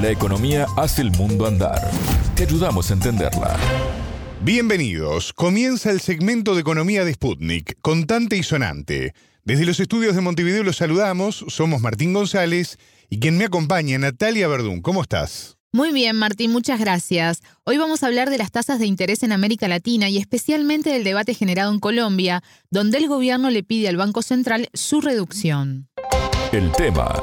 La economía hace el mundo andar. Te ayudamos a entenderla. Bienvenidos. Comienza el segmento de economía de Sputnik, contante y sonante. Desde los estudios de Montevideo los saludamos, somos Martín González y quien me acompaña, Natalia Verdún. ¿Cómo estás? Muy bien, Martín, muchas gracias. Hoy vamos a hablar de las tasas de interés en América Latina y especialmente del debate generado en Colombia, donde el gobierno le pide al Banco Central su reducción. El tema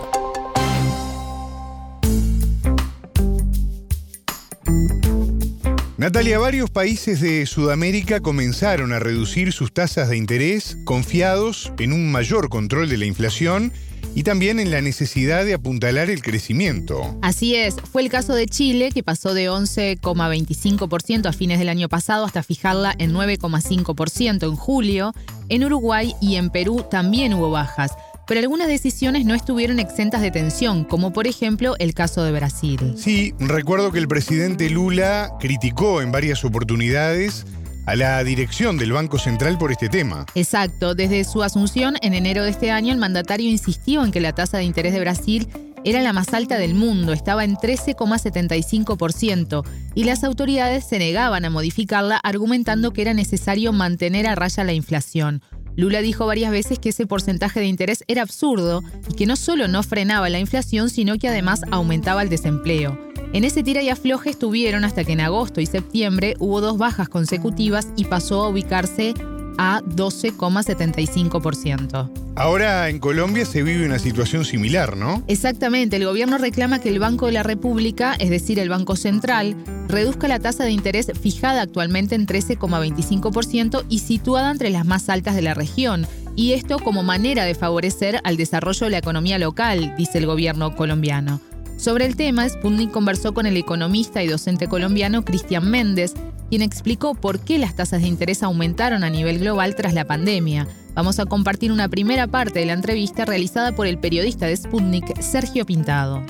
Natalia, varios países de Sudamérica comenzaron a reducir sus tasas de interés confiados en un mayor control de la inflación y también en la necesidad de apuntalar el crecimiento. Así es, fue el caso de Chile, que pasó de 11,25% a fines del año pasado hasta fijarla en 9,5% en julio. En Uruguay y en Perú también hubo bajas pero algunas decisiones no estuvieron exentas de tensión, como por ejemplo el caso de Brasil. Sí, recuerdo que el presidente Lula criticó en varias oportunidades a la dirección del Banco Central por este tema. Exacto, desde su asunción en enero de este año el mandatario insistió en que la tasa de interés de Brasil era la más alta del mundo, estaba en 13,75%, y las autoridades se negaban a modificarla argumentando que era necesario mantener a raya la inflación. Lula dijo varias veces que ese porcentaje de interés era absurdo y que no solo no frenaba la inflación, sino que además aumentaba el desempleo. En ese tira y afloje estuvieron hasta que en agosto y septiembre hubo dos bajas consecutivas y pasó a ubicarse a 12,75%. Ahora en Colombia se vive una situación similar, ¿no? Exactamente, el gobierno reclama que el Banco de la República, es decir, el Banco Central, reduzca la tasa de interés fijada actualmente en 13,25% y situada entre las más altas de la región. Y esto como manera de favorecer al desarrollo de la economía local, dice el gobierno colombiano. Sobre el tema, Sputnik conversó con el economista y docente colombiano Cristian Méndez, quien explicó por qué las tasas de interés aumentaron a nivel global tras la pandemia. Vamos a compartir una primera parte de la entrevista realizada por el periodista de Sputnik, Sergio Pintado.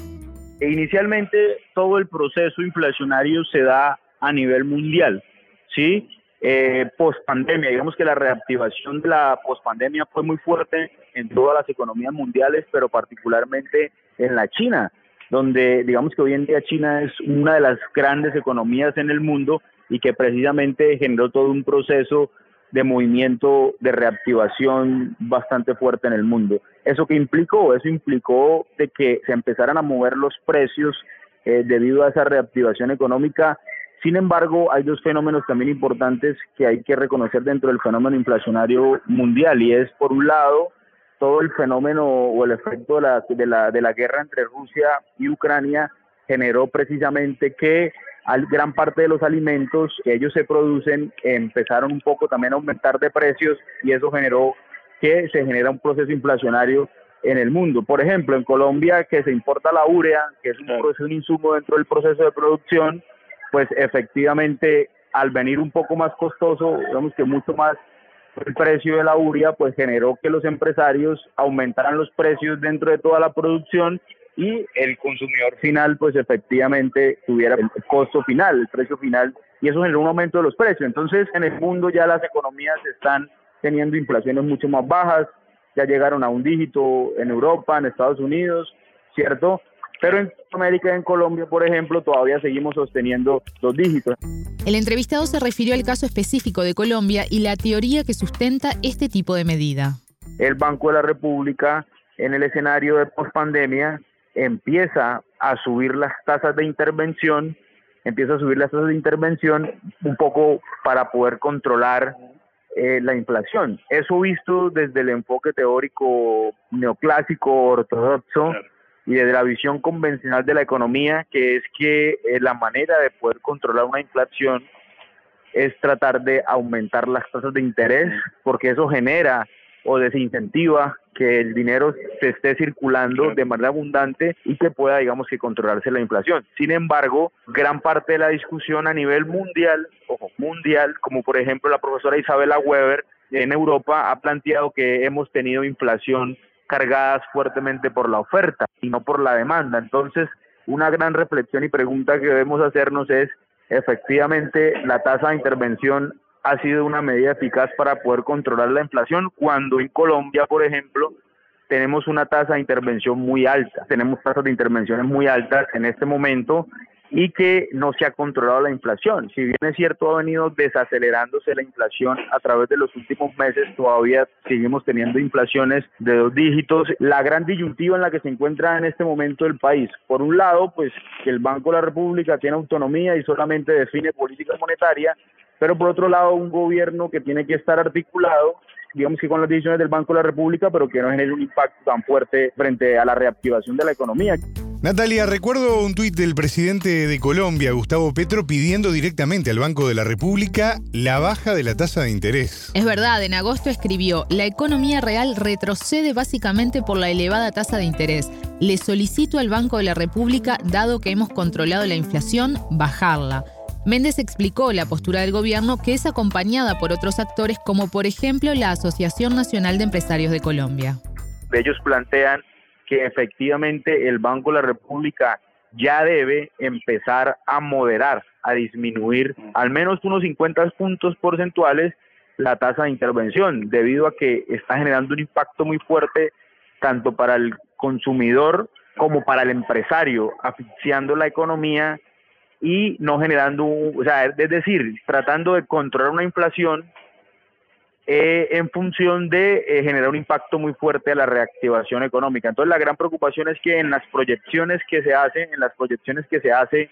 Inicialmente todo el proceso inflacionario se da a nivel mundial, ¿sí? Eh, digamos que la reactivación de la pospandemia fue muy fuerte en todas las economías mundiales, pero particularmente en la China, donde digamos que hoy en día China es una de las grandes economías en el mundo y que precisamente generó todo un proceso de movimiento de reactivación bastante fuerte en el mundo. ¿Eso qué implicó? Eso implicó de que se empezaran a mover los precios eh, debido a esa reactivación económica. Sin embargo, hay dos fenómenos también importantes que hay que reconocer dentro del fenómeno inflacionario mundial y es, por un lado, todo el fenómeno o el efecto de la, de la, de la guerra entre Rusia y Ucrania generó precisamente que gran parte de los alimentos que ellos se producen empezaron un poco también a aumentar de precios y eso generó que se genera un proceso inflacionario en el mundo. Por ejemplo, en Colombia que se importa la urea, que es un, un insumo dentro del proceso de producción, pues efectivamente al venir un poco más costoso, digamos que mucho más el precio de la urea, pues generó que los empresarios aumentaran los precios dentro de toda la producción y el consumidor final pues efectivamente tuviera el costo final, el precio final y eso generó un aumento de los precios. Entonces en el mundo ya las economías están teniendo inflaciones mucho más bajas, ya llegaron a un dígito en Europa, en Estados Unidos, ¿cierto? Pero en América y en Colombia, por ejemplo, todavía seguimos sosteniendo dos dígitos. El entrevistado se refirió al caso específico de Colombia y la teoría que sustenta este tipo de medida. El Banco de la República en el escenario de pospandemia empieza a subir las tasas de intervención, empieza a subir las tasas de intervención un poco para poder controlar eh, la inflación. Eso visto desde el enfoque teórico neoclásico, ortodoxo, y desde la visión convencional de la economía, que es que eh, la manera de poder controlar una inflación es tratar de aumentar las tasas de interés, porque eso genera o desincentiva que el dinero se esté circulando de manera abundante y que pueda, digamos, que controlarse la inflación. Sin embargo, gran parte de la discusión a nivel mundial, ojo, mundial, como por ejemplo la profesora Isabela Weber en Europa ha planteado que hemos tenido inflación cargadas fuertemente por la oferta y no por la demanda. Entonces, una gran reflexión y pregunta que debemos hacernos es, efectivamente, la tasa de intervención ha sido una medida eficaz para poder controlar la inflación, cuando en Colombia, por ejemplo, tenemos una tasa de intervención muy alta. Tenemos tasas de intervenciones muy altas en este momento y que no se ha controlado la inflación. Si bien es cierto, ha venido desacelerándose la inflación a través de los últimos meses, todavía seguimos teniendo inflaciones de dos dígitos. La gran disyuntiva en la que se encuentra en este momento el país, por un lado, pues que el Banco de la República tiene autonomía y solamente define política monetaria, pero por otro lado, un gobierno que tiene que estar articulado digamos que con las decisiones del Banco de la República, pero que no genere un impacto tan fuerte frente a la reactivación de la economía. Natalia, recuerdo un tuit del presidente de Colombia, Gustavo Petro, pidiendo directamente al Banco de la República la baja de la tasa de interés. Es verdad, en agosto escribió, la economía real retrocede básicamente por la elevada tasa de interés. Le solicito al Banco de la República, dado que hemos controlado la inflación, bajarla. Méndez explicó la postura del gobierno que es acompañada por otros actores como por ejemplo la Asociación Nacional de Empresarios de Colombia. Ellos plantean que efectivamente el Banco de la República ya debe empezar a moderar, a disminuir al menos unos 50 puntos porcentuales la tasa de intervención, debido a que está generando un impacto muy fuerte tanto para el consumidor como para el empresario, asfixiando la economía y no generando, o sea, es decir, tratando de controlar una inflación eh, en función de eh, generar un impacto muy fuerte a la reactivación económica. Entonces la gran preocupación es que en las proyecciones que se hacen, en las proyecciones que se hace,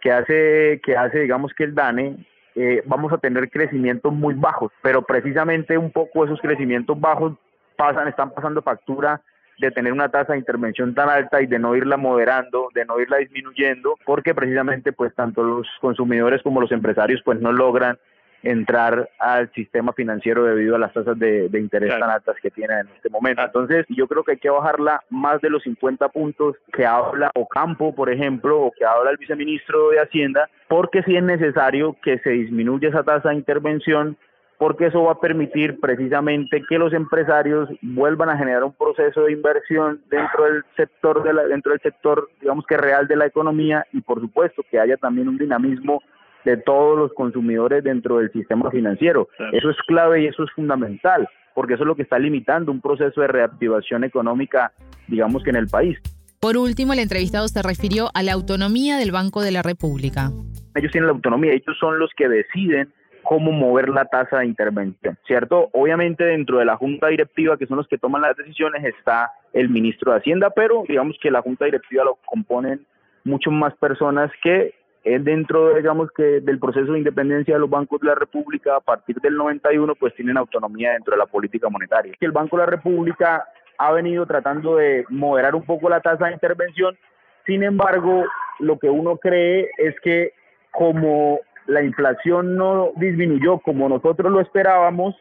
que hace, que hace digamos que el DANE, eh, vamos a tener crecimientos muy bajos, pero precisamente un poco esos crecimientos bajos pasan, están pasando factura de tener una tasa de intervención tan alta y de no irla moderando, de no irla disminuyendo, porque precisamente pues tanto los consumidores como los empresarios pues no logran entrar al sistema financiero debido a las tasas de, interés tan altas que tiene en este momento. Entonces, yo creo que hay que bajarla más de los 50 puntos que habla Ocampo, por ejemplo, o que habla el viceministro de Hacienda, porque sí es necesario que se disminuya esa tasa de intervención porque eso va a permitir precisamente que los empresarios vuelvan a generar un proceso de inversión dentro del sector de la, dentro del sector digamos que real de la economía y por supuesto que haya también un dinamismo de todos los consumidores dentro del sistema financiero. Eso es clave y eso es fundamental, porque eso es lo que está limitando un proceso de reactivación económica, digamos que en el país. Por último, el entrevistado se refirió a la autonomía del Banco de la República. Ellos tienen la autonomía, ellos son los que deciden cómo mover la tasa de intervención, ¿cierto? Obviamente dentro de la junta directiva, que son los que toman las decisiones, está el ministro de Hacienda, pero digamos que la junta directiva lo componen mucho más personas que dentro, digamos que del proceso de independencia de los bancos de la República, a partir del 91, pues tienen autonomía dentro de la política monetaria. El Banco de la República ha venido tratando de moderar un poco la tasa de intervención, sin embargo, lo que uno cree es que como la inflación no disminuyó como nosotros lo esperábamos,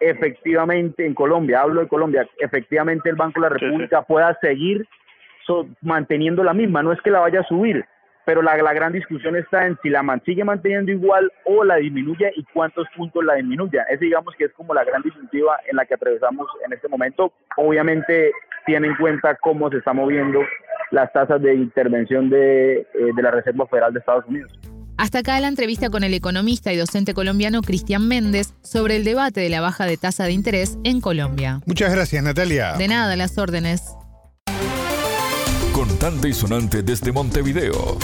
efectivamente en Colombia, hablo de Colombia, efectivamente el Banco de la República pueda seguir manteniendo la misma, no es que la vaya a subir, pero la, la, gran discusión está en si la sigue manteniendo igual o la disminuye y cuántos puntos la disminuye. Es digamos que es como la gran disyuntiva en la que atravesamos en este momento. Obviamente tiene en cuenta cómo se están moviendo las tasas de intervención de, eh, de la Reserva Federal de Estados Unidos. Hasta acá la entrevista con el economista y docente colombiano Cristian Méndez sobre el debate de la baja de tasa de interés en Colombia. Muchas gracias, Natalia. De nada, las órdenes. Contante y sonante desde Montevideo.